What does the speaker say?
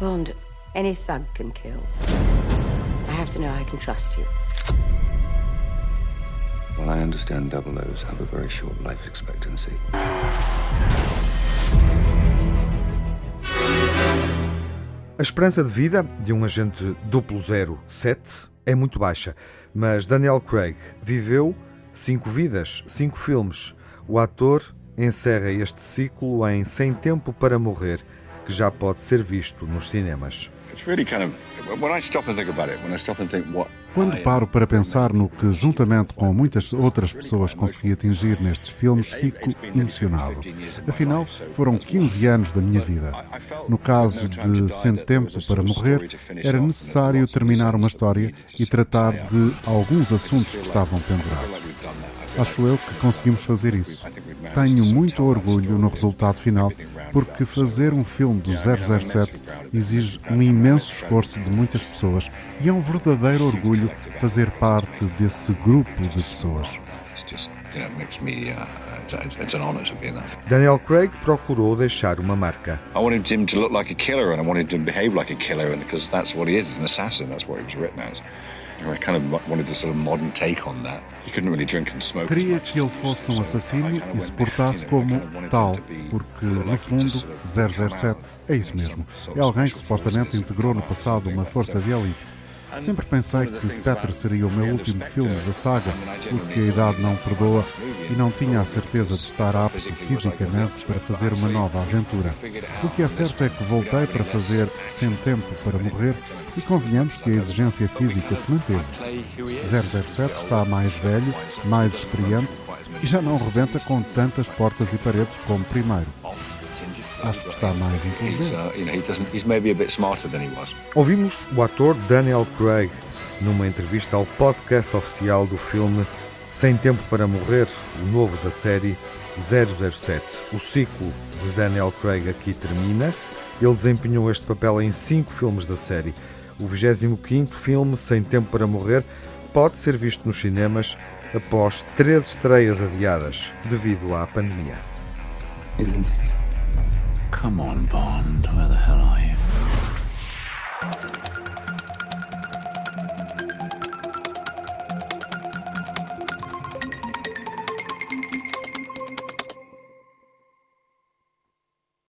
Bond, any thug can kill. I have to know I can trust you. Well, I understand double O's have a very short life expectancy. A esperança de vida de um agente 007 é muito baixa, mas Daniel Craig viveu cinco vidas, cinco filmes. O ator encerra este ciclo em Sem Tempo para Morrer, que já pode ser visto nos cinemas. Quando paro para pensar no que, juntamente com muitas outras pessoas, consegui atingir nestes filmes, fico emocionado. Afinal, foram 15 anos da minha vida. No caso de Sem Tempo para Morrer, era necessário terminar uma história e tratar de alguns assuntos que estavam pendurados. Acho eu que conseguimos fazer isso. Tenho muito orgulho no resultado final, porque fazer um filme do 007 exige um imenso esforço de muitas pessoas e é um verdadeiro orgulho fazer parte desse grupo de pessoas. Daniel Craig procurou deixar uma marca. Queria que ele fosse um assassino e se portasse como tal, porque, no fundo, 007 é isso mesmo. É alguém que supostamente integrou no passado uma força de elite. Sempre pensei que Spectre seria o meu último filme da saga, porque a idade não perdoa e não tinha a certeza de estar apto fisicamente para fazer uma nova aventura. O que é certo é que voltei para fazer Sem Tempo para Morrer e convenhamos que a exigência física se manteve. 007 está mais velho, mais experiente e já não rebenta com tantas portas e paredes como primeiro. Acho que está mais inteligente. Ouvimos o ator Daniel Craig numa entrevista ao podcast oficial do filme sem Tempo para Morrer, o novo da série 007. O ciclo de Daniel Craig aqui termina. Ele desempenhou este papel em cinco filmes da série. O 25 filme, Sem Tempo para Morrer, pode ser visto nos cinemas após três estreias adiadas devido à pandemia. Isn't it? Come on, Bond. Where the hell are you?